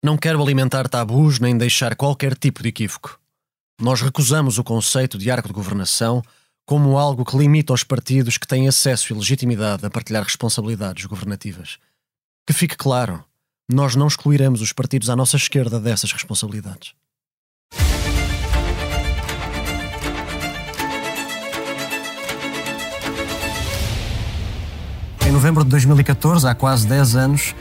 Não quero alimentar tabus nem deixar qualquer tipo de equívoco. Nós recusamos o conceito de arco de governação como algo que limita os partidos que têm acesso e legitimidade a partilhar responsabilidades governativas. Que fique claro, nós não excluiremos os partidos à nossa esquerda dessas responsabilidades. Em novembro de 2014, há quase 10 anos,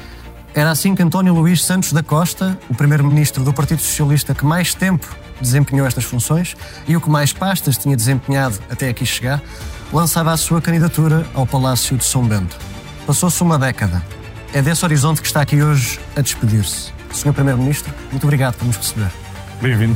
era assim que António Luís Santos da Costa, o primeiro-ministro do Partido Socialista que mais tempo desempenhou estas funções e o que mais pastas tinha desempenhado até aqui chegar, lançava a sua candidatura ao Palácio de São Bento. Passou-se uma década. É desse horizonte que está aqui hoje a despedir-se. Senhor Primeiro-Ministro, muito obrigado por nos receber. Bem-vindo.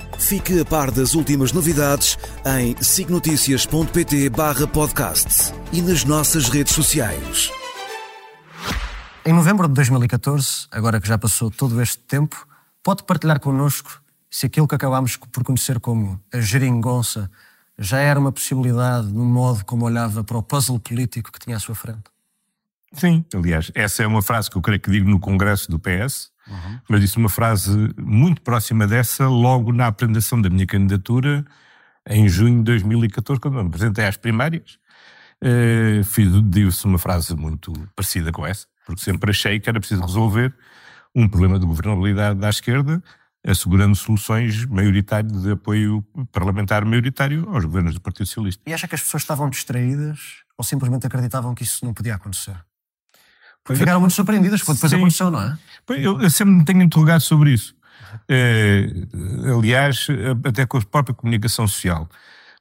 Fique a par das últimas novidades em signoticias.pt barra podcast e nas nossas redes sociais. Em novembro de 2014, agora que já passou todo este tempo, pode partilhar connosco se aquilo que acabámos por conhecer como a geringonça já era uma possibilidade no modo como olhava para o puzzle político que tinha à sua frente? Sim, aliás, essa é uma frase que eu creio que digo no congresso do PS, uhum. mas disse uma frase muito próxima dessa logo na apresentação da minha candidatura em junho de 2014, quando me apresentei às primárias. Uh, Disse uma frase muito parecida com essa, porque sempre achei que era preciso resolver um problema de governabilidade da esquerda, assegurando soluções maioritárias de apoio parlamentar maioritário aos governos do Partido Socialista. E acha que as pessoas estavam distraídas ou simplesmente acreditavam que isso não podia acontecer? Pois Ficaram muito surpreendidas quando depois Sim. aconteceu, não é? Eu, eu, sempre me tenho interrogado sobre isso. É, aliás, até com a própria comunicação social.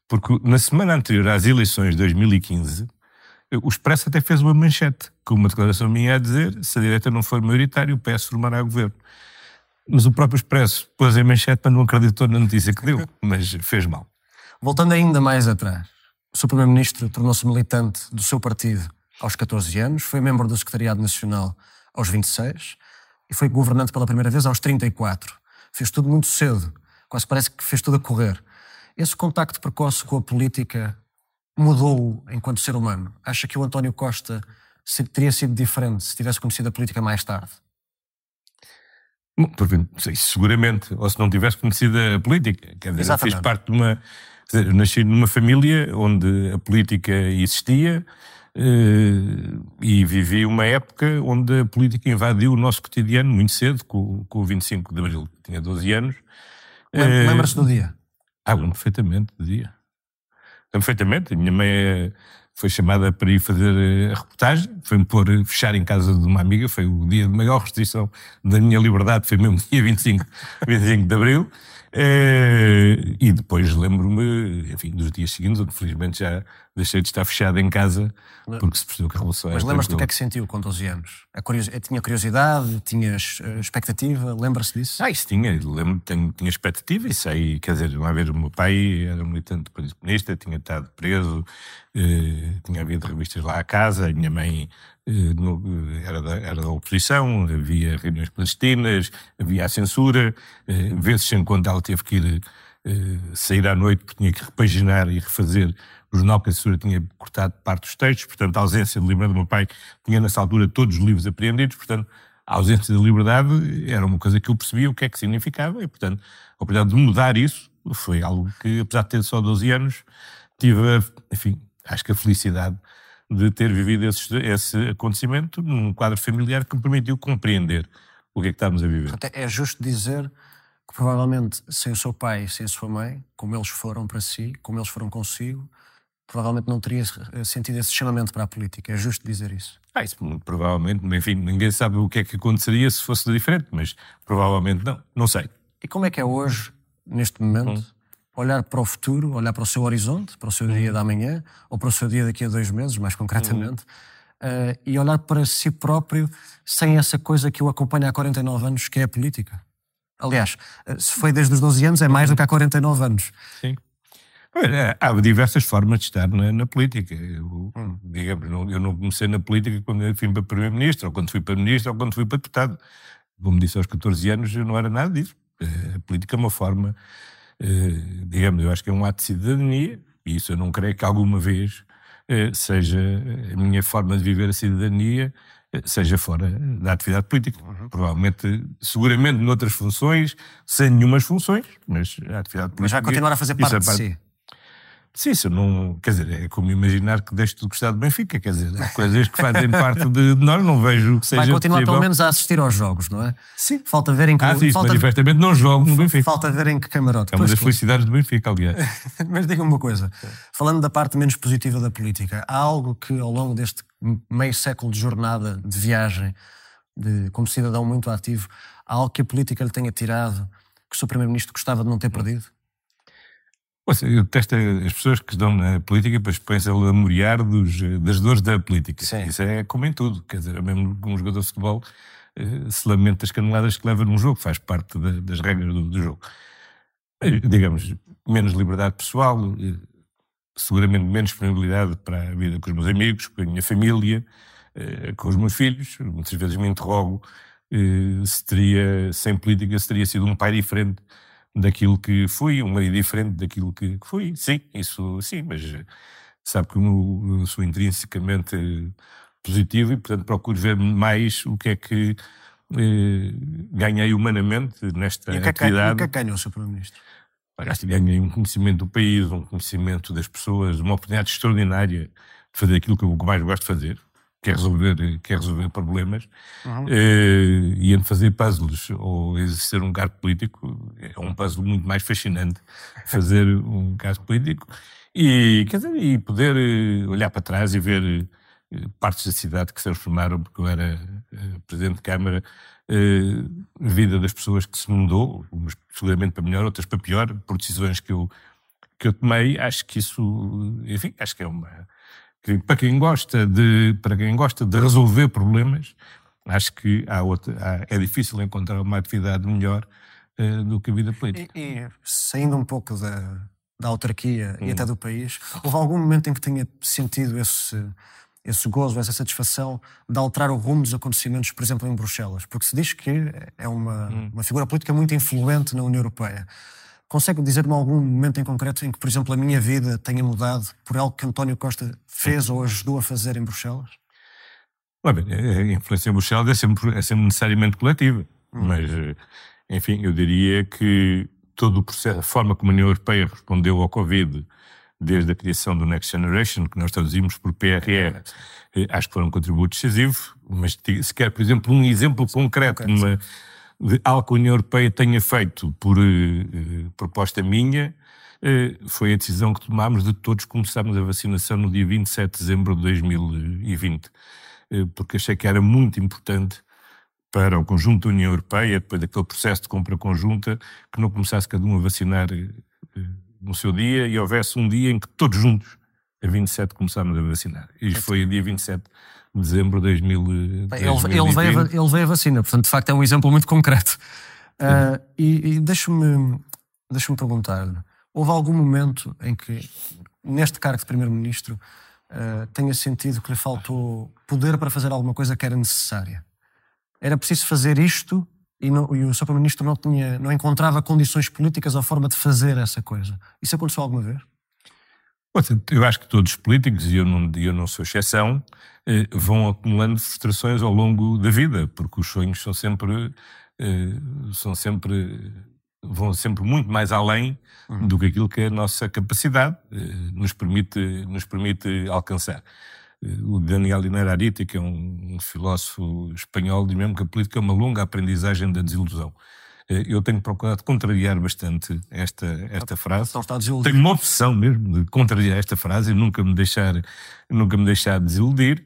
Porque na semana anterior às eleições de 2015, o Expresso até fez uma manchete com uma declaração minha a dizer se a direita não for maioritária, o PS formará governo. Mas o próprio Expresso pôs em manchete para não acreditou na notícia que deu, mas fez mal. Voltando ainda mais atrás, o seu Primeiro-Ministro tornou-se militante do seu partido aos 14 anos, foi membro do Secretariado Nacional aos 26 e foi governante pela primeira vez aos 34. Fez tudo muito cedo, quase parece que fez tudo a correr. Esse contacto precoce com a política mudou-o enquanto ser humano? Acha que o António Costa teria sido diferente se tivesse conhecido a política mais tarde? seguramente, ou se não tivesse conhecido a política. Quer dizer, Exatamente. fez parte de uma. Dizer, nasci numa família onde a política existia, e vivi uma época onde a política invadiu o nosso cotidiano muito cedo, com, com o 25 de Abril. Tinha 12 anos. Lembra-se do dia? Ah, lembro perfeitamente do dia. Lembro perfeitamente. A minha mãe eh, foi chamada para ir fazer a reportagem, foi-me pôr fechar em casa de uma amiga, foi o dia de maior restrição da minha liberdade, foi mesmo dia 25, 25 de Abril. Uh, e depois lembro-me, enfim, dos dias seguintes, onde felizmente já deixei de estar fechado em casa, porque se percebeu que a relação Mas lembras-te do que é que sentiu com 12 anos? Curios... Eh, tinha curiosidade, tinha eh, expectativa, lembra-se disso? Ah, isso tinha, lembro tinha, tinha expectativa e sei, quer dizer, uma vez o meu pai era militante Comunista, tinha estado preso, uh, tinha havido revistas lá à casa, a minha mãe no, era, da, era da oposição, havia reuniões palestinas, havia a censura, vezes em quando ela teve que ir sair à noite porque tinha que repaginar e refazer o jornal que a censura tinha cortado parte dos textos, portanto a ausência de liberdade do meu pai tinha nessa altura todos os livros apreendidos, portanto a ausência de liberdade era uma coisa que eu percebia o que é que significava e, portanto, a oportunidade de mudar isso foi algo que, apesar de ter só 12 anos, tive, enfim, acho que a felicidade de ter vivido esse, esse acontecimento num quadro familiar que me permitiu compreender o que é que estávamos a viver. É justo dizer que provavelmente sem o seu pai, sem a sua mãe, como eles foram para si, como eles foram consigo, provavelmente não teria sentido esse chamamento para a política. É justo dizer isso. Ah, isso muito provavelmente, enfim, ninguém sabe o que é que aconteceria se fosse diferente, mas provavelmente não, não sei. E como é que é hoje, neste momento, hum olhar para o futuro, olhar para o seu horizonte, para o seu dia uhum. da manhã, ou para o seu dia daqui a dois meses, mais concretamente, uh, e olhar para si próprio sem essa coisa que o acompanha há 49 anos, que é a política? Aliás, se foi desde os 12 anos, é mais do que há 49 anos. Sim. Há diversas formas de estar na, na política. Eu, hum. digamos, não, eu não comecei na política quando eu fui para Primeiro-Ministro, ou quando fui para Ministro, ou quando fui para Deputado. Como disse aos 14 anos, eu não era nada disso. Eh, a política é uma forma, eh, digamos, eu acho que é um ato de cidadania, e isso eu não creio que alguma vez eh, seja a minha forma de viver a cidadania, seja fora da atividade política. Uhum. Provavelmente, seguramente noutras funções, sem nenhumas funções, mas a atividade política. Mas vai continuar a fazer parte, de si. Sim, isso não. Quer dizer, é como imaginar que deixe de gostar do Benfica. Quer dizer, há coisas que fazem parte de nós, não vejo que seja. Vai continuar possível. pelo menos a assistir aos jogos, não é? Sim. Falta ver em que. Ah, sim, falta... manifestamente não jogo no Benfica. Falta ver em que camarote. É uma das felicidades do Benfica, aliás. Mas diga-me uma coisa. Falando da parte menos positiva da política, há algo que ao longo deste meio século de jornada, de viagem, de, como cidadão muito ativo, há algo que a política lhe tenha tirado que o Sr. Primeiro-Ministro gostava de não ter perdido? Eu detesto as pessoas que estão na política e depois a lamuriar dos, das dores da política. Sim. Isso é como em tudo. Quer dizer, mesmo um jogador de futebol eh, se lamenta das caneladas que leva num jogo, faz parte da, das regras do, do, jogo. Eh, digamos, menos liberdade pessoal, eh, seguramente menos disponibilidade para a vida com os meus amigos, com a minha família, com os meus filhos. Muitas vezes me interrogo se teria, sem política, se teria sido um pai diferente daquilo que fui, um meio diferente daquilo que, fui. Sim, isso sim, mas sabe que eu, sou intrinsecamente positivo e, portanto, procuro ver mais o que é que eh, ganhei humanamente nesta e atividade. E o que é que ganhou o Sr. Primeiro-Ministro? Que ganhei um conhecimento do país, um conhecimento das pessoas, uma oportunidade extraordinária de fazer aquilo que eu mais gosto de fazer, quer resolver, quer resolver problemas, uhum. eh, e fazer puzzles ou exercer um cargo político, é um puzzle muito mais fascinante fazer um cargo político e, quer dizer, e poder eh, olhar para trás e ver eh, partes da cidade que se transformaram, porque eu era eh, Presidente de Câmara, a vida das pessoas que se mudou, umas seguramente para melhor, outras para pior, por decisões que eu, que eu tomei, acho que isso, enfim, acho que é uma que para quem gosta de, para quem gosta de resolver problemas, acho que há outra, há, é difícil encontrar uma atividade melhor uh, do que a vida política. E, e saindo um pouco da, da autarquia hum. e até do país, houve algum momento em que tenha sentido esse, esse gozo, essa satisfação de alterar o rumo dos acontecimentos, por exemplo, em Bruxelas? Porque se diz que é uma, hum. uma figura política muito influente na União Europeia. Consegue dizer-me algum momento em concreto em que, por exemplo, a minha vida tenha mudado por algo que António Costa fez ou ajudou a fazer em Bruxelas? Bem, a influência em Bruxelas é sempre, é sempre necessariamente coletiva, hum. mas, eh, enfim, eu diria que todo o processo, a forma como a União Europeia respondeu ao Covid, desde a criação do Next Generation, que nós traduzimos por PRR, eh, acho que foi um contributo decisivo, mas se quer, por exemplo, um exemplo concreto, uma, de algo que a União Europeia tenha feito por uh, proposta minha, uh, foi a decisão que tomámos de todos começarmos a vacinação no dia 27 de dezembro de 2020, uh, porque achei que era muito importante para o conjunto da União Europeia, depois daquele processo de compra conjunta, que não começasse cada um a vacinar no seu dia e houvesse um dia em que todos juntos, a 27, começámos a vacinar. E foi o dia 27 de dezembro de 2000, ele, ele, veio a, ele veio a vacina, portanto, de facto, é um exemplo muito concreto. Uh, e e deixa-me deixa perguntar-lhe: houve algum momento em que, neste cargo de Primeiro-Ministro, uh, tenha sentido que lhe faltou poder para fazer alguma coisa que era necessária? Era preciso fazer isto e, não, e o Sr. Primeiro-Ministro não, tinha, não encontrava condições políticas ou forma de fazer essa coisa. Isso aconteceu alguma vez? Eu acho que todos os políticos, e eu não, eu não sou exceção, eh, vão acumulando frustrações ao longo da vida, porque os sonhos são sempre, eh, são sempre vão sempre muito mais além uhum. do que aquilo que a nossa capacidade eh, nos permite, nos permite alcançar. O Daniel Inararita, que é um, um filósofo espanhol, diz mesmo que a política é uma longa aprendizagem da desilusão. Eh, eu tenho procurado contrariar bastante esta, esta frase. Tenho uma opção mesmo de contrariar esta frase e nunca me deixar, nunca me deixar desiludir,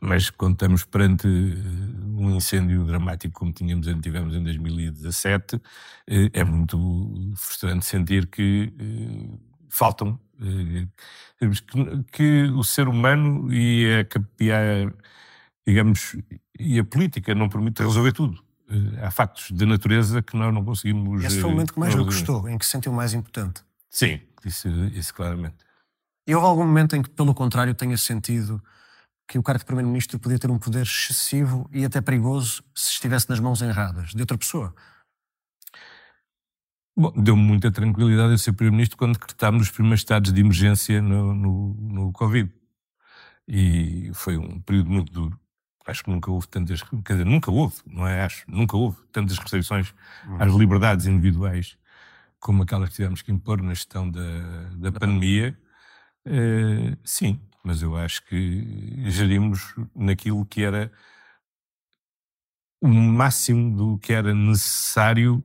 mas quando estamos perante eh, um incêndio dramático como tínhamos, tivemos em 2017, eh, é muito frustrante sentir que faltam que, que o ser humano e a, e a, digamos, e a política não permite resolver tudo há factos da natureza que nós não conseguimos. Esse foi o momento que mais lhe gostou, em que se sentiu mais impotente. Sim, isso, isso claramente. E houve algum momento em que, pelo contrário, tenha sentido que o cargo de Primeiro-Ministro podia ter um poder excessivo e até perigoso se estivesse nas mãos erradas de outra pessoa? Bom, deu-me muita tranquilidade eu ser Primeiro-Ministro quando decretámos os primeiros estados de emergência no, no, no Covid. E foi um período muito duro. Acho que nunca houve tantas, quer dizer, nunca houve, não é? Acho, nunca houve tantas restrições hum. às liberdades individuais como aquelas que tivemos que impor na gestão da, da pandemia. Uh, sim, mas eu acho que gerimos naquilo que era o máximo do que era necessário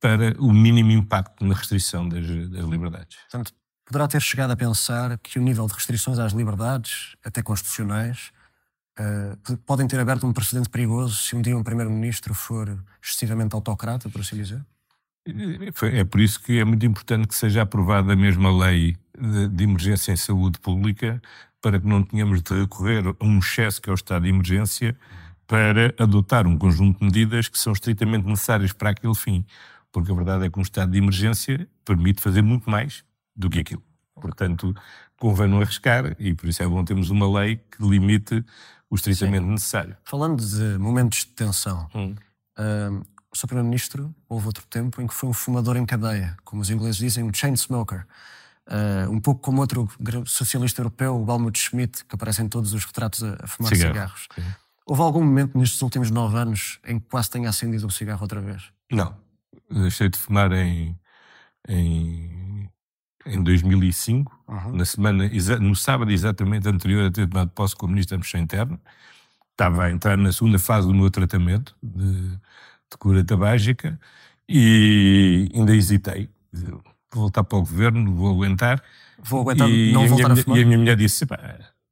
para o mínimo impacto na restrição das, das liberdades. Portanto, poderá ter chegado a pensar que o nível de restrições às liberdades, até constitucionais, uh, podem ter aberto um precedente perigoso se um dia um primeiro-ministro for excessivamente autocrata, por assim dizer? É por isso que é muito importante que seja aprovada a mesma lei de, de emergência em saúde pública para que não tenhamos de recorrer a um excesso que é o estado de emergência para adotar um conjunto de medidas que são estritamente necessárias para aquele fim. Porque a verdade é que um estado de emergência permite fazer muito mais do que aquilo. Portanto, convém não arriscar e por isso é bom termos uma lei que limite o estritamente Sim. necessário. Falando de momentos de tensão, hum. uh, o Sr. Primeiro-Ministro houve outro tempo em que foi um fumador em cadeia, como os ingleses dizem, um chain smoker. Uh, um pouco como outro socialista europeu, o Helmut Schmidt, que aparece em todos os retratos a, a fumar Cigarro. cigarros. Sim. Houve algum momento nestes últimos nove anos em que quase tenha acendido um cigarro outra vez? Não. Deixei de fumar em, em, em 2005, uhum. na semana, no sábado exatamente anterior a ter tomado posse como Ministro da Administração Interna. Estava a entrar na segunda fase do meu tratamento de de cura tabágica e ainda hesitei. Vou voltar para o governo, vou aguentar. Vou aguentar, e não voltar a, minha, a E a minha mulher disse: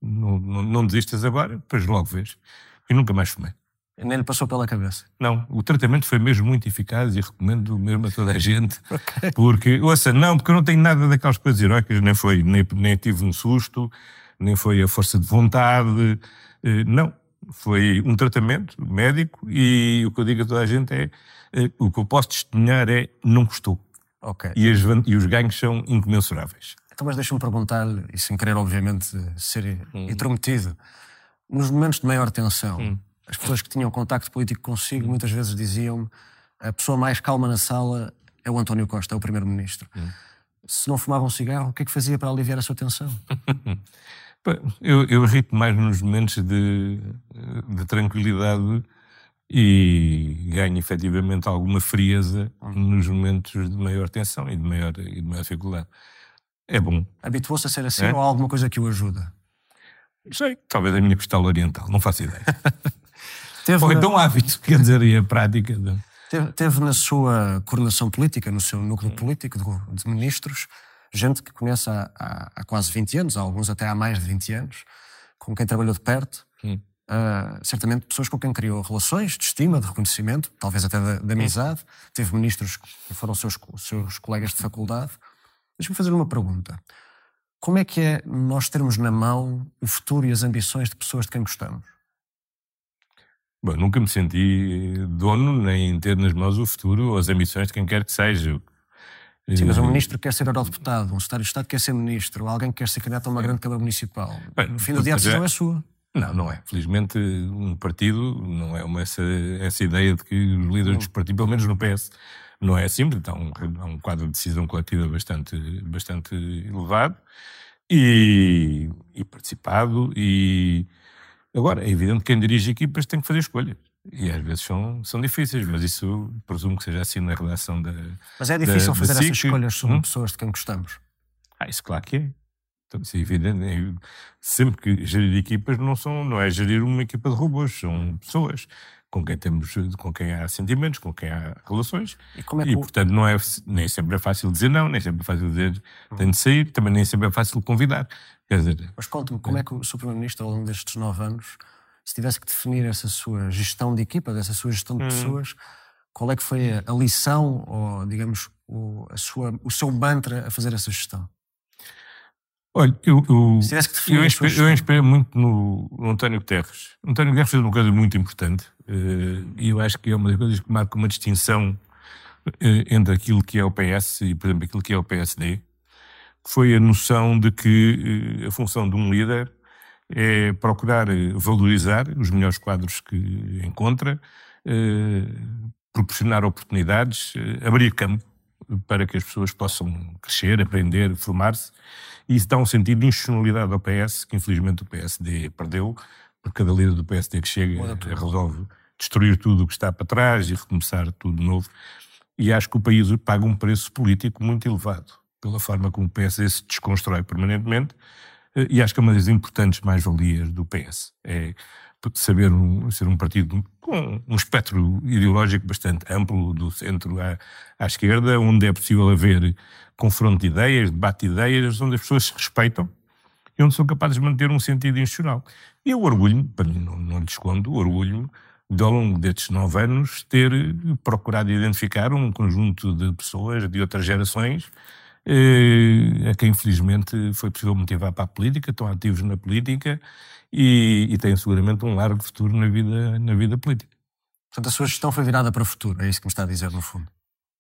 não, não, não desistas agora, depois logo vês. E nunca mais fumei. Nem lhe passou pela cabeça? Não, o tratamento foi mesmo muito eficaz e recomendo mesmo a toda a gente. okay. Porque, ouça, não, porque eu não tenho nada daquelas coisas heroicas, nem foi, nem, nem tive um susto, nem foi a força de vontade. Eh, não, foi um tratamento médico e o que eu digo a toda a gente é, é o que eu posso testemunhar é não custou. Okay. E, as, e os ganhos são incomensuráveis. Então, mas deixa-me perguntar-lhe, e sem querer, obviamente, ser hum. intrometido, nos momentos de maior tensão, hum. As pessoas que tinham contacto político consigo hum. muitas vezes diziam a pessoa mais calma na sala é o António Costa, é o primeiro-ministro. Hum. Se não fumava um cigarro, o que é que fazia para aliviar a sua tensão? Eu, eu irrito mais nos momentos de, de tranquilidade e ganho efetivamente alguma frieza nos momentos de maior tensão e de maior, e de maior dificuldade. É bom. Habituou-se a ser assim é? ou há alguma coisa que o ajuda? Sei, talvez a minha costela oriental, não faço ideia. teve ou então hábito, quer dizer, e a prática. De... Teve, teve, na sua coordenação política, no seu núcleo político de, de ministros, gente que conhece há, há, há, quase 20 anos, alguns até há mais de 20 anos, com quem trabalhou de perto. Uh, certamente pessoas com quem criou relações de estima, de reconhecimento, talvez até de, de amizade. Teve ministros que foram seus, seus colegas de faculdade. Deixa-me fazer uma pergunta. Como é que é nós termos na mão o futuro e as ambições de pessoas de quem gostamos? Bom, nunca me senti dono nem ter nas mãos o futuro ou as ambições de quem quer que seja. Sim, mas um ministro quer ser eurodeputado, um secretário de Estado quer ser ministro, alguém que quer ser candidato a uma grande Câmara Municipal. Bem, no fim do dia a decisão é, é sua. Não, não é. Felizmente, um partido não é uma, essa, essa ideia de que os líderes dos partidos, pelo menos no PS, não é assim, então há um quadro de decisão coletiva bastante, bastante elevado e, e participado. E agora, é evidente que quem dirige equipas tem que fazer escolhas. E às vezes são, são difíceis, mas isso presumo que seja assim na redação da. Mas é difícil da, fazer da essas escolhas sobre hum? pessoas de quem gostamos. Ah, isso claro que é. Então, isso é evidente. É, sempre que gerir equipas não, são, não é gerir uma equipa de robôs, são pessoas com quem temos, com quem há sentimentos, com quem há relações. E, como é que... e portanto, não é, nem sempre é fácil dizer não, nem sempre é fácil dizer uhum. tenho de sair, também nem sempre é fácil convidar. Quer dizer, Mas conte-me, como é que o Sr. Primeiro-Ministro, ao longo destes nove anos, se tivesse que definir essa sua gestão de equipa, dessa sua gestão de hum. pessoas, qual é que foi a, lição ou, digamos, o, a sua, o seu mantra a fazer essa gestão? Olha, eu, eu, eu, inspirei, eu inspirei muito no, no António Guterres. O António Guterres fez uma coisa muito importante eh, e eu acho que é uma das coisas que marca uma distinção eh, entre aquilo que é o PS e, por exemplo, aquilo que é o PSD, que foi a noção de que eh, a função de um líder é procurar valorizar os melhores quadros que encontra, proporcionar oportunidades, abrir campo para que as pessoas possam crescer, aprender, formar-se. E isso dá um sentido de institucionalidade ao PS, que infelizmente o PSD perdeu, porque cada líder do PSD que chega resolve destruir tudo o que está para trás e recomeçar tudo de novo. E acho que o país paga um preço político muito elevado pela forma como o PSD se desconstrói permanentemente. Eh, E acho que é uma das importantes mais-valias do PS. É saber um- ser um partido com um espectro ideológico bastante amplo, do centro à, à esquerda, onde é possível haver confronto de ideias, debate de ideias, onde as pessoas se respeitam e onde são capazes de manter um sentido institucional. E eu mim não, não lhe escondo, orgulho-me de ao longo destes nove anos ter procurado identificar um conjunto de pessoas de outras gerações eh, a quem infelizmente foi possível motivar para a política, estão ativos na política e, e têm seguramente um largo futuro na vida, na vida política. Portanto, a sua gestão foi virada para o futuro, é isso que me está a dizer, no fundo.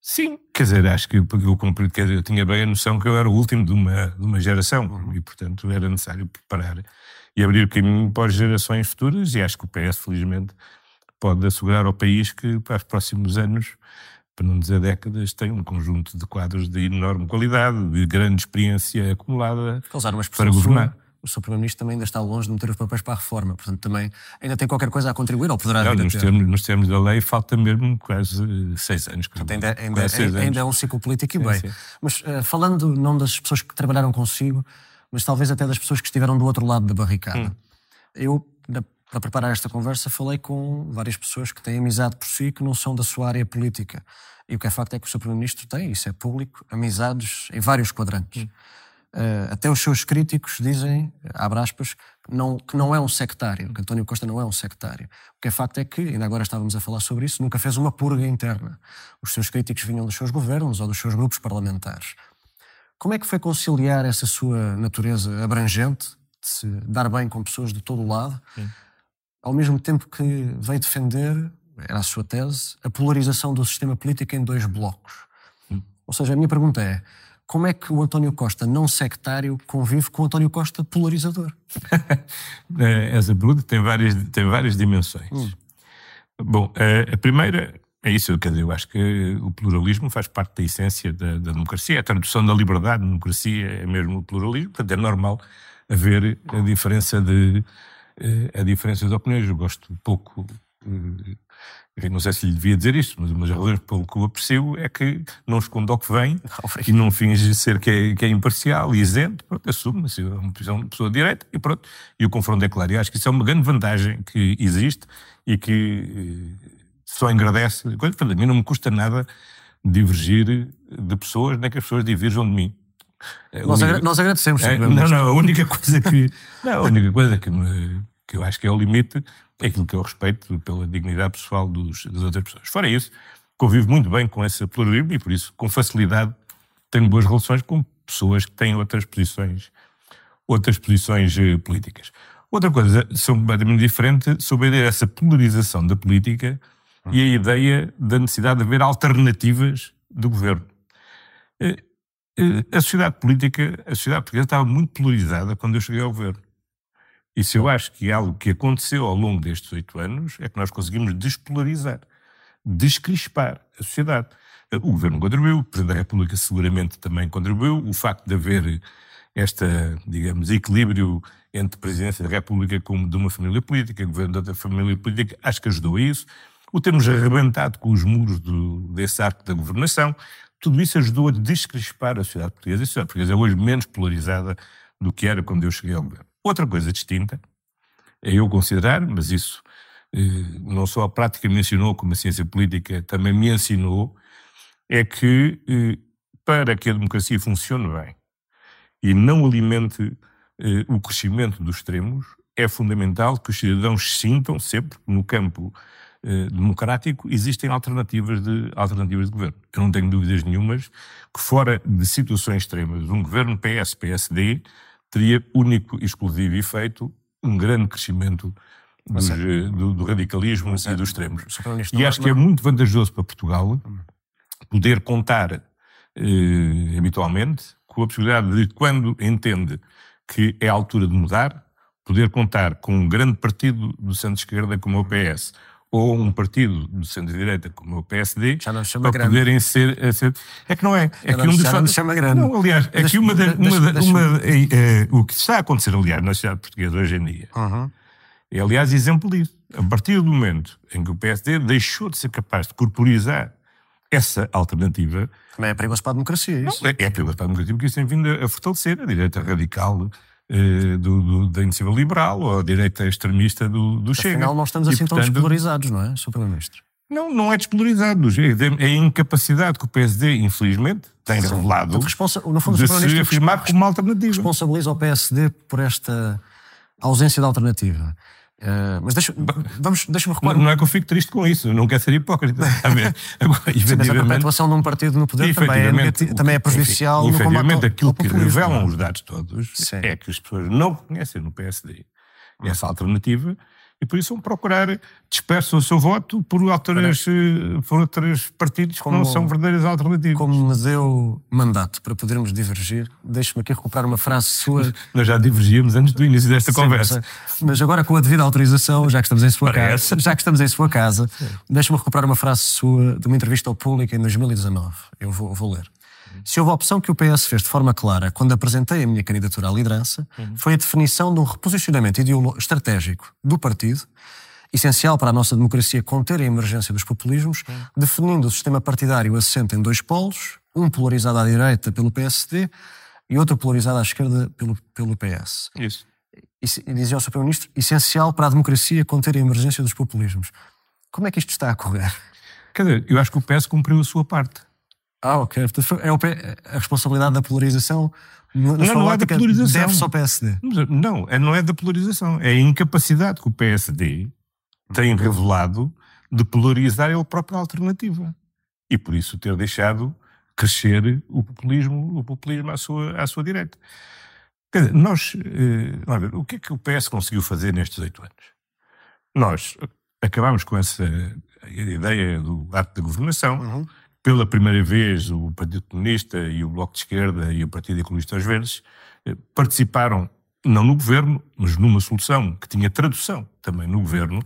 Sim, quer dizer, acho que porque eu cumpri, quer dizer, eu tinha bem a noção que eu era o último de uma, de uma geração e, portanto, era necessário preparar e abrir o caminho para as gerações futuras e acho que o PS, felizmente, pode assegurar ao país que para os próximos anos, para não dizer décadas, tem um conjunto de quadros de enorme qualidade, de grande experiência acumulada para sua, governar. O Sr. Primeiro-Ministro também ainda está longe de meter os papéis para a reforma, portanto também ainda tem qualquer coisa a contribuir ou poderá Não, vir nos, ter. termos, nos termos da lei falta mesmo quase eh, seis anos. Portanto, ainda, ainda, seis ainda, anos. é um ciclo político e bem. sim. Mas eh, falando não das pessoas que trabalharam consigo, mas talvez até das pessoas que estiveram do outro lado da barricada. Hum. Eu, na- para preparar esta conversa, falei com várias pessoas que têm amizade por si que não são da sua área política. E o que é facto é que o Sr. Primeiro-Ministro tem, isso é público, amizades em vários quadrantes. Hum. Eh, até os seus críticos dizem, abre aspas, que não, que não é um sectário, que António Costa não é um sectário. O que é facto é que, ainda agora estávamos a falar sobre isso, nunca fez uma purga interna. Os seus críticos vinham dos seus governos ou dos seus grupos parlamentares. Como é que foi conciliar essa sua natureza abrangente, de se dar bem com pessoas de todo o lado, ao mesmo tempo que veio defender, era a sua tese, a polarização do sistema político em dois blocos? Ou seja, a minha pergunta é, como é que o António Costa não sectário convive com o António Costa polarizador? Essa pergunta tem várias, tem várias dimensões. Hum. Bom, a primeira é isso, quer dizer, eu acho que o pluralismo faz parte da essência da, da democracia. A tradução da liberdade, democracia, é mesmo o pluralismo, portanto é normal haver a diferença de, eh, a diferença de opiniões. Eu gosto pouco, eh, não sei se lhe devia dizer isto, mas uma das razões pelo que o aprecio é que não esconde ao que vem e não finge ser que é, que é imparcial e isento, pronto, assume-se, é uma pessoa de direita e pronto. E o confronto é claro. E acho que isso é uma grande vantagem que existe e que eh, só engrandece. Coisa, portanto, a mim não me custa nada divergir de pessoas, nem que as pessoas divirjam de mim. Nós, única- agra- nós agradecemos, é, não, não, a única coisa que. Não, a única coisa que, me- que eu acho que é o limite é aquilo que eu respeito pela dignidade pessoal dos, das outras pessoas. Fora isso, convivo muito bem com esse pluralismo e, por isso, com facilidade, tenho boas relações com pessoas que têm outras posições, outras posições eh, políticas. Outra coisa, são completamente diferente sobre a ideia dessa polarização da política e a ideia da necessidade de haver alternativas do governo. Eh, eh, A sociedade política, a sociedade portuguesa estava muito polarizada quando eu cheguei ao governo. Isso eu acho que é algo que aconteceu ao longo destes oito anos, é que nós conseguimos despolarizar, descrispar a sociedade. O governo contribuiu, o Presidente da República seguramente também contribuiu, o facto de haver esta, digamos, equilíbrio entre Presidência da República como de uma família política, governo de outra família política, acho que ajudou a isso. O termos arrebentado com os muros do, desse arco da governação, tudo isso ajudou a descrispar a sociedade portuguesa. A sociedade portuguesa é hoje menos polarizada do que era quando eu cheguei ao governo. Outra coisa distinta é eu considerar, mas isso eh, não só a prática me ensinou, como a ciência política também me ensinou, é que eh, para que a democracia funcione bem e não alimente eh, o crescimento dos extremos, é fundamental que os cidadãos sintam sempre que no campo democrático existem alternativas de, alternativas de governo. Eu não tenho dúvidas nenhumas que fora de situações extremas, um governo PS-PSD teria único e exclusivo efeito um grande crescimento dos, é. do, do, radicalismo e dos extremos. E acho que é muito vantajoso para Portugal poder contar eh, habitualmente com a possibilidade de, quando entende que é a altura de mudar, poder contar com um grande partido do centro-esquerda como o PS, ou um partido do centro-direita como o PSD, para grande. poderem ser, ser, É que não é. É que um dos já chama grande. Não, aliás, é que uma, da, uma, da, uma é, é, o que está a acontecer, aliás, na sociedade portuguesa hoje em dia, uhum. é, aliás, exemplo disso. A partir do momento em que o PSD deixou de ser capaz de corporizar essa alternativa. Também é perigoso para a democracia, isso. Não, é, é perigoso para a democracia, porque isso tem vindo a fortalecer a direita radical eh, do, do, da iniciativa liberal ou a direita extremista do, do Chega. Afinal, não estamos assim e, portanto, tão despolarizados, não é, Sr. Primeiro-Ministro? Não, não é despolarizado. É a incapacidade que o PSD, infelizmente, tem Sim. revelado no fundo, de se afirmar como uma alternativa. Responsabiliza o PSD por esta ausência de alternativa. Uh, mas deixa, vamos, deixa-me recuar. Não, não, é que eu fico triste com isso, não quero ser hipócrita. Agora, Sim, mas a perpetuação de um partido no poder também é, negativo, também é prejudicial. Efetivamente, aquilo que revelam os dados todos Sim. é que as pessoas não reconhecem no PSD essa alternativa e por isso vão procurar dispersar o seu voto por outras, por outros partidos como, que não são verdadeiras alternativas. Como me deu mandato para podermos divergir, deixe-me aqui recuperar uma frase sua. Nós já divergíamos antes do início desta Sim, conversa. Mas, mas, agora com a devida autorização, já que estamos em sua Parece. casa, já que estamos em sua casa, deixe-me recuperar uma frase sua de uma entrevista ao público em 2019. Eu vou, vou ler. Se houve a opção que o PS fez de forma clara quando apresentei a minha candidatura à liderança, uhum. foi a definição de um reposicionamento estratégico do partido, essencial para a nossa democracia conter a emergência dos populismos, uhum. definindo o sistema partidário assente em dois polos, um polarizado à direita pelo PSD e outro polarizado à esquerda pelo, pelo PS. Isso. E, dizia o Sr. Primeiro-Ministro, essencial para a democracia conter a emergência dos populismos. Como é que isto está a correr? Quer dizer, eu acho que o PS cumpriu a sua parte. Ah, ok. É a responsabilidade da polarização não, não é da polarização. deve-se ao PSD. Não, é, não é da polarização. É a incapacidade que o PSD tem revelado de polarizar ele própria alternativa. E por isso ter deixado crescer o populismo, o populismo à sua, à sua direita. Quer dizer, nós, eh, ver, o que é que o PS conseguiu fazer nestes oito anos? Nós acabámos com essa ideia do ato de governação, uhum pela primeira vez, o Partido Comunista e o Bloco de Esquerda e o Partido Ecologista aos Verdes eh, participaram, não no governo, mas numa solução que tinha tradução também no governo.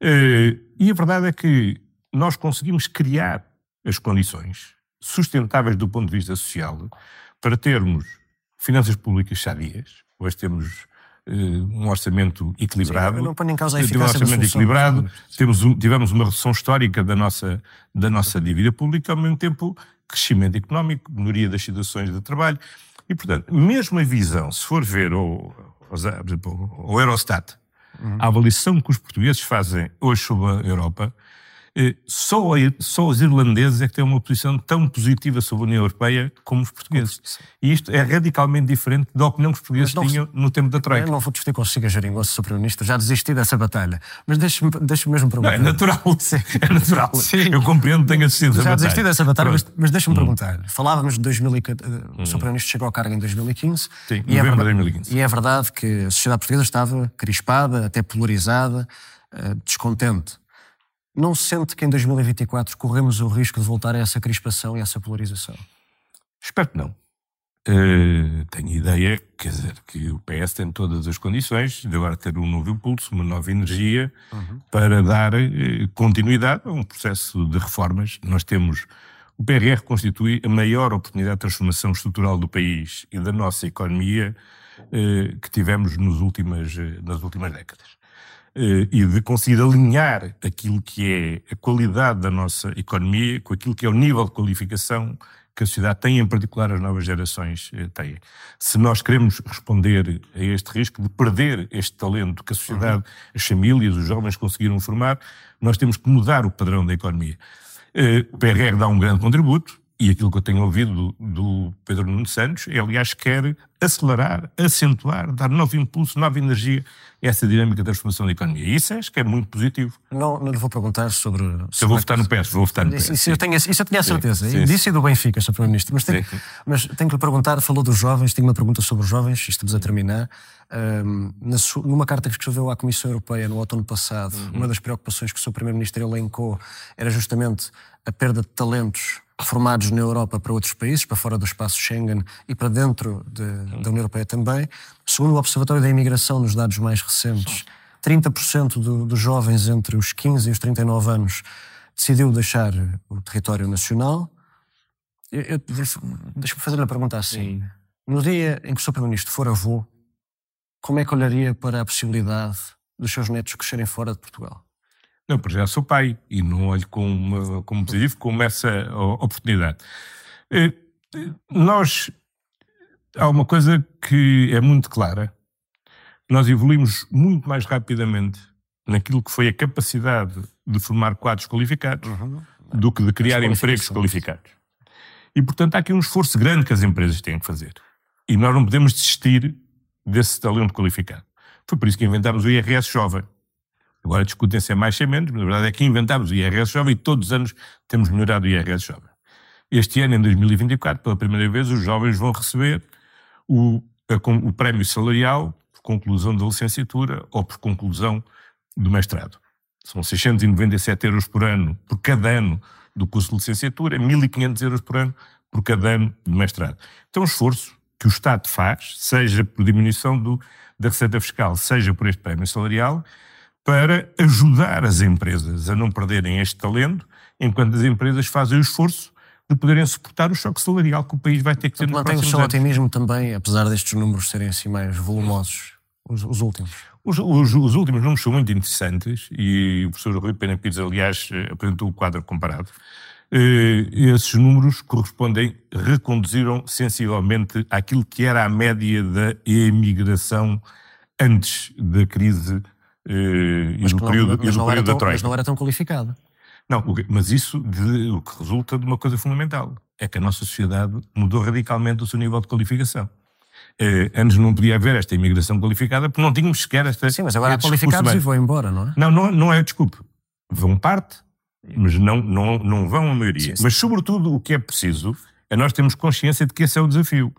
Eh, e a verdade é que nós conseguimos criar as condições sustentáveis do ponto de vista social para termos finanças públicas sadias. Hoje temos um orçamento equilibrado. Sim, não ponho em causa a um orçamento equilibrado. Temos um, tivemos uma redução histórica da nossa, da nossa dívida pública, ao mesmo tempo crescimento económico, melhoria das situações de trabalho. E, portanto, mesmo a visão, se for ver o, o, o Eurostat, uhum. a avaliação que os portugueses fazem hoje sobre a Europa, eh, só, só os irlandeses é que têm uma posição tão positiva sobre a União Europeia como os portugueses. E isto é radicalmente diferente da opinião que os portugueses não, tinham no tempo da Troika. Eu não vou discutir consigo a Jeringoso, Sr. Primeiro-Ministro, já desisti dessa batalha. Mas deixe-me deixe mesmo perguntar. Não, é natural. Sim. É natural. Sim. Eu compreendo, tenho assistido Já batalha. desisti dessa batalha, mas, mas deixe-me hum. perguntar. Falávamos de 2014, hum. o Sr. Primeiro-Ministro chegou à carga em 2015. Sim, e novembro é, de 2015. E é verdade que a sociedade portuguesa estava crispada, até polarizada, eh, descontente não sente que em 2024 corremos o risco de voltar a essa crispação e a essa polarização? Espero que não. Uh, tenho ideia, quer dizer, que o PS tem todas as condições de agora ter um novo impulso, uma nova energia uhum. para dar uh, continuidade a um processo de reformas. Nós temos. O PRR constitui a maior oportunidade de transformação estrutural do país e da nossa economia uh, que tivemos nos últimas, nas últimas décadas. Eh, e de conseguir alinhar aquilo que é a qualidade da nossa economia com aquilo que é o nível de qualificação que a sociedade tem, em particular as novas gerações eh, têm. Se nós queremos responder a este risco de perder este talento que a sociedade, as famílias, os jovens conseguiram formar, nós temos que mudar o padrão da economia. Eh, o PRR dá um grande contributo, e aquilo que eu tenho ouvido do, do Pedro Nuno Santos, ele, aliás, quer acelerar, acentuar, dar novo impulso, nova energia a essa dinâmica de transformação da economia. E isso acho que é muito positivo. Não, não lhe vou perguntar sobre. Se eu vou votar no PS, vou votar no PS. Isso, eu, tenho, isso eu tinha a certeza. Sim, sim, Disse do Benfica, Sr. Primeiro-Ministro. Mas, tenho, mas tenho que lhe perguntar, falou dos jovens, tenho uma pergunta sobre os jovens, estamos a terminar. Um, numa carta que escreveu à Comissão Europeia no outono passado, uhum. uma das preocupações que o Sr. Primeiro-Ministro elencou era justamente a perda de talentos formados na Europa para outros países, para fora do espaço Schengen e para dentro de, da União Europeia também. Segundo o Observatório da Imigração, nos dados mais recentes, 30% do, dos jovens entre os 15 e os 39 anos decidiu deixar o território nacional. Deixa-me fazer uma pergunta assim. Sim. No dia em que o Sr. Primeiro-Ministro for avô, como é que olharia para a possibilidade dos seus netos crescerem fora de Portugal? Não, porque já sou pai e não olho como, como positivo como essa oportunidade. Eh, nós. Há uma coisa que é muito clara. Nós evoluímos muito mais rapidamente naquilo que foi a capacidade de formar quadros qualificados uhum. do que de criar empregos qualificados. E, portanto, há aqui um esforço grande que as empresas têm que fazer. E nós não podemos desistir desse talento qualificado. Foi por isso que inventámos o IRS jovem. Agora discutem-se é mais sem menos, mas a verdade é que inventámos o IRS jovem e todos os anos temos melhorado o IRS jovem. Este ano, em 2024, pela primeira vez, os jovens vão receber o, a, o prémio salarial por conclusão da licenciatura ou por conclusão do mestrado. São 697 euros por ano, por cada ano do curso de licenciatura, 1.500 euros por ano por cada ano de mestrado. Então, um esforço que o Estado faz, seja por diminuição do, da receita fiscal, seja por este prémio salarial, para ajudar as empresas a não perderem este talento, enquanto as empresas fazem o esforço de poderem suportar o choque salarial que o país vai ter que ter no Mantém o seu otimismo também, apesar destes números serem assim mais volumosos, os, os últimos? Os, os, os, últimos números são muito interessantes e o professor Rui Pena Pires, aliás, apresentou o quadro comparado. Uh, esses números correspondem, reconduziram sensivelmente àquilo que era a média da emigração antes da crise eh, mas, e no período, mas, e no período da Troika. Mas não era tão qualificado. Não, mas isso de, o que resulta de uma coisa fundamental. É que a nossa sociedade mudou radicalmente o seu nível de qualificação. Eh, antes não podia haver esta imigração qualificada porque não tínhamos sequer esta. Sim, mas agora há qualificados e vão embora, não é? Não, não, não é, desculpe. Vão parte, mas não, não, não vão a maioria. Sim, sim. Mas, sobretudo, o que é preciso é nós termos consciência de que esse é o desafio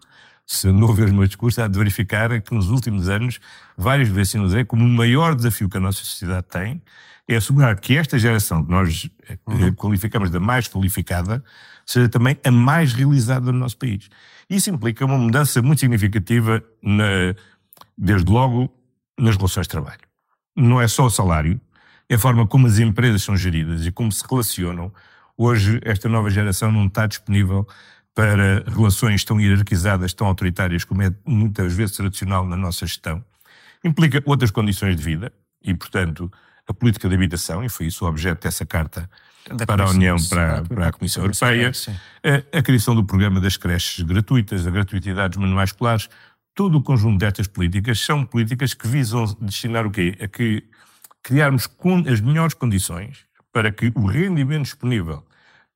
se não ver os meus discursos, há de verificar que nos últimos anos, várias vezes sinalizei como o maior desafio que a nossa sociedade tem é assegurar que esta geração que nós eh, uhum. qualificamos da mais qualificada seja também a mais realizada no nosso país. Isso implica uma mudança muito significativa, na, desde logo, nas relações de trabalho. Não é só o salário, é a forma como as empresas são geridas e como se relacionam. Hoje, esta nova geração não está disponível para relações tão hierarquizadas, tão autoritárias como é muitas vezes tradicional na nossa gestão, implica outras condições de vida e, portanto, a política de habitação, e foi isso o objeto dessa carta da para a União, para, para a Comissão Europeia, a, a, criação do programa das creches gratuitas, a gratuitidade dos manuais escolares, todo o conjunto destas políticas são políticas que visam destinar o quê? A que criarmos as melhores condições para que o rendimento disponível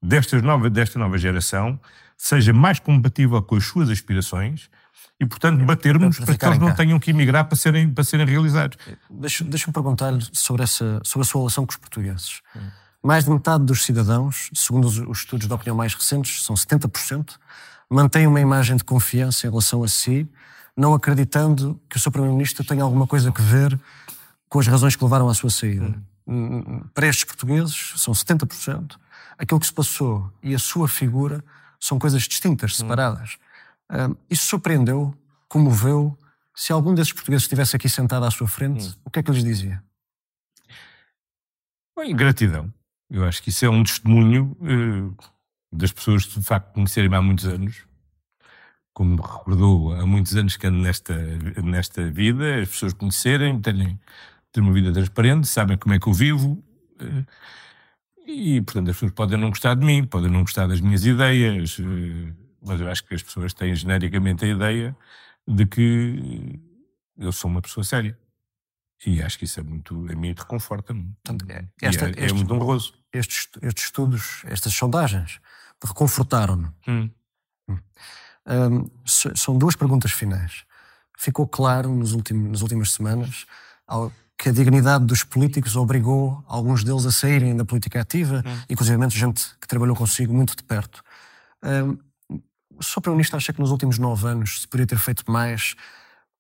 destas nova, desta nova geração seja mais compatível com as suas aspirações e, portanto, batermos para, para que eles não tenham que emigrar para serem, para serem realizados. Deixa-me deixa perguntar-lhe sobre, essa, sobre a sua relação com os portugueses. Hum. Mais de metade dos cidadãos, segundo os, os estudos de opinião mais recentes, são 70%, mantêm uma imagem de confiança em relação a si, não acreditando que o seu Primeiro-Ministro tenha alguma coisa a ver com as razões que levaram à sua saída. Hum. hum, hum para estes portugueses, são 70%, aquilo que se passou e a sua figura são coisas distintas, hum. separadas. Hum. isso surpreendeu, comoveu. Se algum desses portugueses estivesse aqui sentado à sua frente, hum. o que é que lhes dizia? Bem, gratidão. Eu acho que isso é um testemunho uh, das pessoas que de facto conhecerem há muitos anos. Como recordou, há muitos anos que ando nesta, nesta vida, as pessoas conhecerem, terem, terem uma vida transparente, sabem como é que eu vivo. Uh, e, portanto, as pessoas podem não gostar de mim, podem não gostar das minhas ideias, eh, mas eu acho que as pessoas têm genericamente a ideia de que eu sou uma pessoa séria. E acho que isso é muito, a mim reconforta-me. É, é, é, muito honroso. Estes, estes estudos, estas sondagens, reconfortaram-no. Hum. Hum, s- são duas perguntas finais. Ficou claro nos últimos, nas últimas semanas ao- que a dignidade dos políticos obrigou alguns deles a saírem da política ativa, inclusive gente que trabalhou consigo muito de perto. Hum, o Sr. Primeiro-Ministro acha que nos últimos nove anos se poderia ter feito mais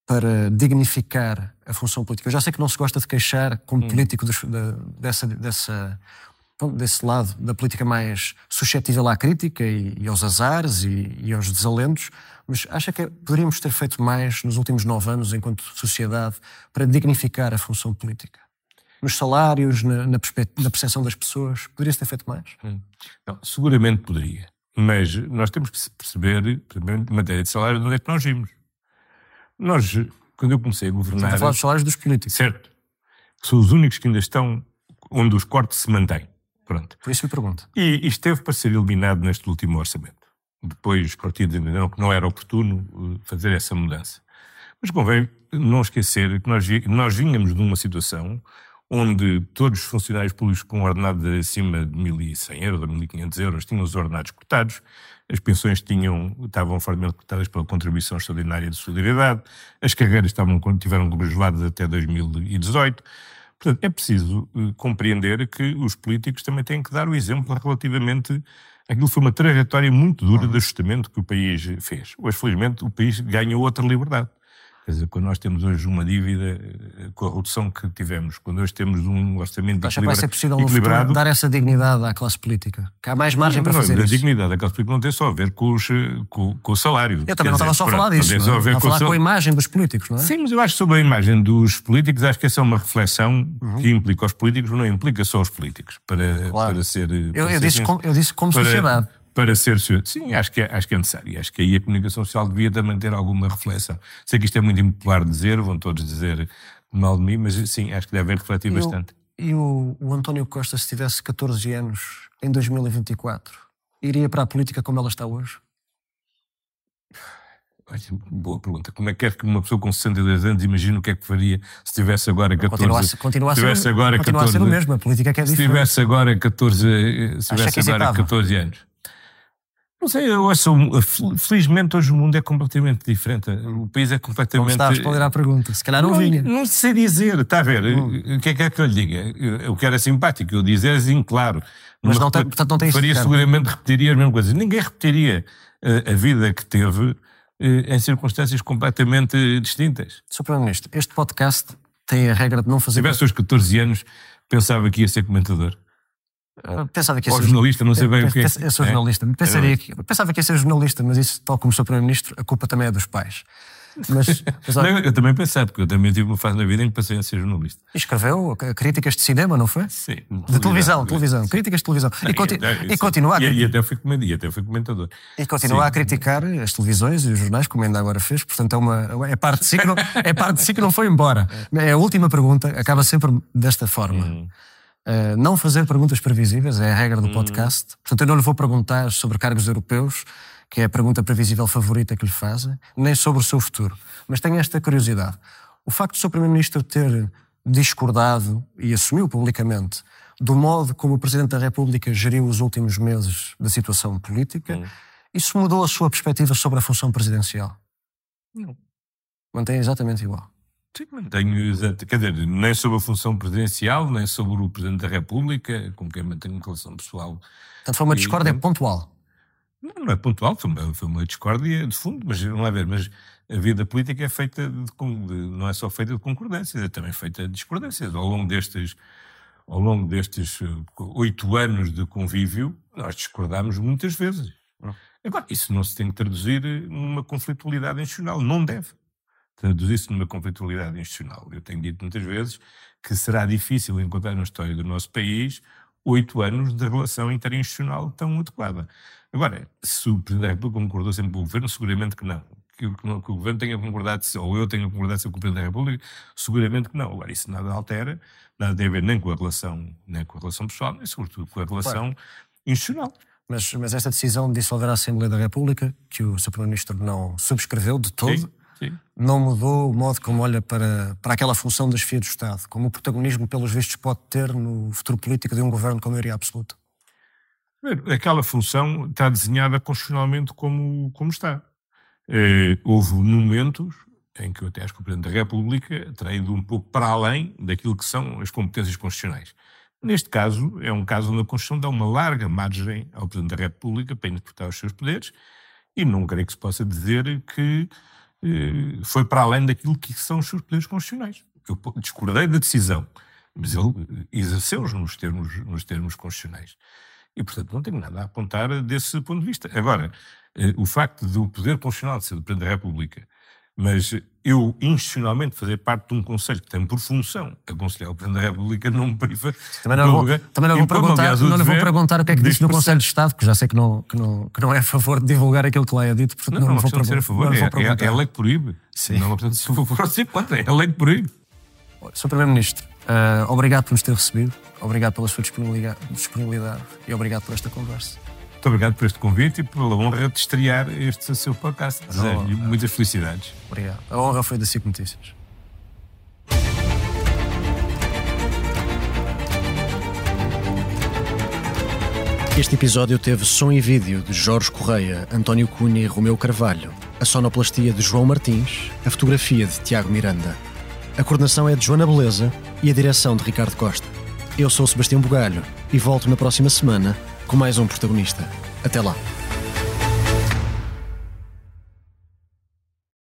para dignificar a função política? Eu já sei que não se gosta de queixar como político dos- da- dessa, dessa, bom, desse lado da política mais suscetível à crítica e, e aos azares e, e aos desalentos, mas acha que poderíamos ter feito mais nos últimos nove anos, enquanto sociedade, para dignificar a função política? Nos salários, na, na, na percepção das pessoas, poderia-se ter feito mais? Não, seguramente poderia. Mas nós temos que perceber, primeiro, em matéria de salário, de onde é que nós vimos. Nós, quando eu comecei a Estamos governar, a falar dos salários dos políticos. certo, são os únicos que ainda estão onde os cortes se mantêm. Pronto. Por isso me pergunto. E isto esteve para ser eliminado neste último orçamento. Depois os partidos entenderam que não era oportuno eh, fazer essa mudança. Mas convém não esquecer que nós, nós vínhamos de uma situação onde todos os funcionários públicos com ordenado de acima de 1.100 euros ou 1.500 euros tinham os ordenados cortados, as pensões tinham, estavam fortemente cortadas pela contribuição extraordinária de solidariedade, as carreiras estavam, tiveram congeladas até 2018. Portanto, é preciso eh, compreender que os políticos também têm que dar o exemplo relativamente. Aquilo foi uma trajetória muito dura de ajustamento que o país fez. Hoje, felizmente, o país ganha outra liberdade. Quer dizer, quando nós temos hoje uma dívida, eh, com a redução que tivemos, quando hoje temos um orçamento Acha que vai ser possível no futuro equilibrado, dar essa dignidade à classe política? Que há mais margem para não, fazer a isso? dignidade daqueles políticos não tem só a ver com, os, eh, com, com o salário. Eu também não estava só a falar não disso. tem Não só é? a a com falar com a imagem dos políticos, não é? Sim, mas eu acho que sobre a imagem dos políticos, acho que essa é uma reflexão que implica os políticos, não implica só os políticos, para, Uhum. Claro. para ser. Eu, para eu ser disse, como, eu disse como para, sociedade. Para ser. Sim, acho que, é, acho que é necessário. Acho que aí a comunicação social devia também ter alguma reflexão. Sei que isto é muito impopular dizer, vão todos dizer mal de mim, mas sim, acho que devem refletir bastante. E o, o António Costa, se tivesse 14 anos em 2024, iria para a política como ela está hoje? Olha, boa pergunta. Como é que é que uma pessoa com 62 anos imagina o que é que faria se tivesse agora 14 Continua a, ser- continua a, se tivesse ser, agora continua a ser o 14 mesmo. A política é que é Se diferente. tivesse agora 14, eh, se tivesse agora hesitava? 14 anos. Não sei, eu acho, fel- felizmente hoje o mundo é completamente diferente. O país é Não completamente. está a responder à pergunta. Se calhar não, vinha. Não sei dizer, está a ver? O que é que é que eu lhe diga? Eu- O que era simpático, eu dizer assim, claro. Mas não tem- portanto, não tem Faria seguramente, repetiria as mesmas coisas. Ninguém repetiria eh, a vida que teve eh, em circunstâncias completamente distintas. Sr. Primeiro-Ministro, este podcast tem a regra de não Se fazer. tivesse os 14 anos, pensava que ia ser comentador. Ah, Pensava que ia Ou ser jornalista, não sei bem o que é. Eu sou É? jornalista. Pensaria que, pensava que ia ser jornalista, mas isso, tal como Sr. Primeiro-Ministro, a culpa também é dos pais. Mas, mas olha, Não, eu também pensei, porque eu também tive uma fase na vida em que passei a ser jornalista. escreveu c- críticas de cinema, não foi? Sim. De televisão, televisão, críticas de televisão. E, conti- e continua, a, e, e até fui comentador. E até fui comentador. e continua sim. a criticar as televisões e os jornais, como ainda agora fez. Portanto, é, uma, é, parte de si que não, é parte de si que não foi embora. É a última pergunta, acaba sempre desta forma. Hum. Uh, não fazer perguntas previsíveis é a regra do podcast. Portanto, eu não lhe vou perguntar sobre cargos europeus, que é a pergunta previsível favorita que lhe fazem, nem sobre o seu futuro. Mas tenho esta curiosidade. O facto do Sr. Primeiro-Ministro ter discordado e assumiu publicamente do modo como o Presidente da República geriu os últimos meses da situação política, isso mudou a sua perspectiva sobre a função presidencial? Não. Mantém exatamente igual. Sim, mantenho, exato. quer dizer, nem sobre a função presidencial, nem sobre o Presidente da República, com quem mantenho uma relação pessoal. Portanto, foi uma E- discórdia pontual. Não, não é pontual, foi uma, foi uma discórdia de fundo, mas não é ver, mas a vida política é feita de, de- não é só feita de concordâncias, é também feita de discordâncias. Ao longo destes, ao longo destes eh, oito anos de convívio, nós discordámos muitas vezes. Agora, isso não se tem que traduzir numa conflitualidade institucional, não deve traduzir-se numa conflitualidade institucional. Eu tenho dito muitas vezes que será difícil encontrar na história do nosso país oito anos de relação interinstitucional tão adequada. Agora, se o Presidente da República concordou sempre com o Governo, seguramente que não. Que, o- que que o Governo tenha concordado, ou eu tenha concordado sempre com o Presidente da República, seguramente que não. Agora, isso nada altera, nada tem a ver nem com a relação, nem com a relação pessoal, nem sobretudo com a relação institucional. Mas, mas esta decisão de dissolver a Assembleia da República, que o Sr. Primeiro-Ministro não subscreveu de todo, Sim, sim. não mudou o modo como olha para, para aquela função da chefia do Estado, como o protagonismo, pelos vistos, pode ter no futuro político de um governo com maioria absoluta. Aquela função está desenhada constitucionalmente como, como está. Eh, houve momentos em que eu até acho que o Presidente da República terá ido um pouco para além daquilo que são as competências constitucionais. Neste caso, é um caso onde a Constituição dá uma larga margem ao Presidente da República para interpretar os seus poderes e não creio que se possa dizer que foi para além daquilo que são os seus poderes constitucionais. Eu discordei da decisão, mas ele exerceu-os nos termos, nos termos constitucionais. E, portanto, não tenho nada a apontar desse ponto de vista. Agora, eh, o facto do poder constitucional ser do Presidente da República mas eu, institucionalmente, fazer parte de um Conselho que tem por função aconselhar o Presidente da República não me priva. Também não, vou, também não, vou perguntar, não lhe vou perguntar o que é que disse no Conselho de Estado, porque já sei que não, que, não, que não é a favor de divulgar aquilo que lá é dito. Portanto, não, não, não vou ser a favor, é, é, é, a lei que proíbe. Sim. Não, se for assim, quanto é a lei que proíbe. Sr. Primeiro-Ministro, uh, obrigado por nos ter recebido, obrigado pela sua disponibilidade, disponibilidade e obrigado por esta conversa. Muito obrigado por este convite e pela honra de estrear este seu podcast. Desejo muitas felicidades. Obrigado. A honra foi da SIC Notícias. Este episódio teve som e vídeo de Jorge Correia, António Cunha e Romeu Carvalho, a sonoplastia de João Martins, a fotografia de Tiago Miranda. A coordenação é de Joana Beleza e a direção de Ricardo Costa. Eu sou Sebastião Bugalho e volto na próxima semana com mais um protagonista. Até lá.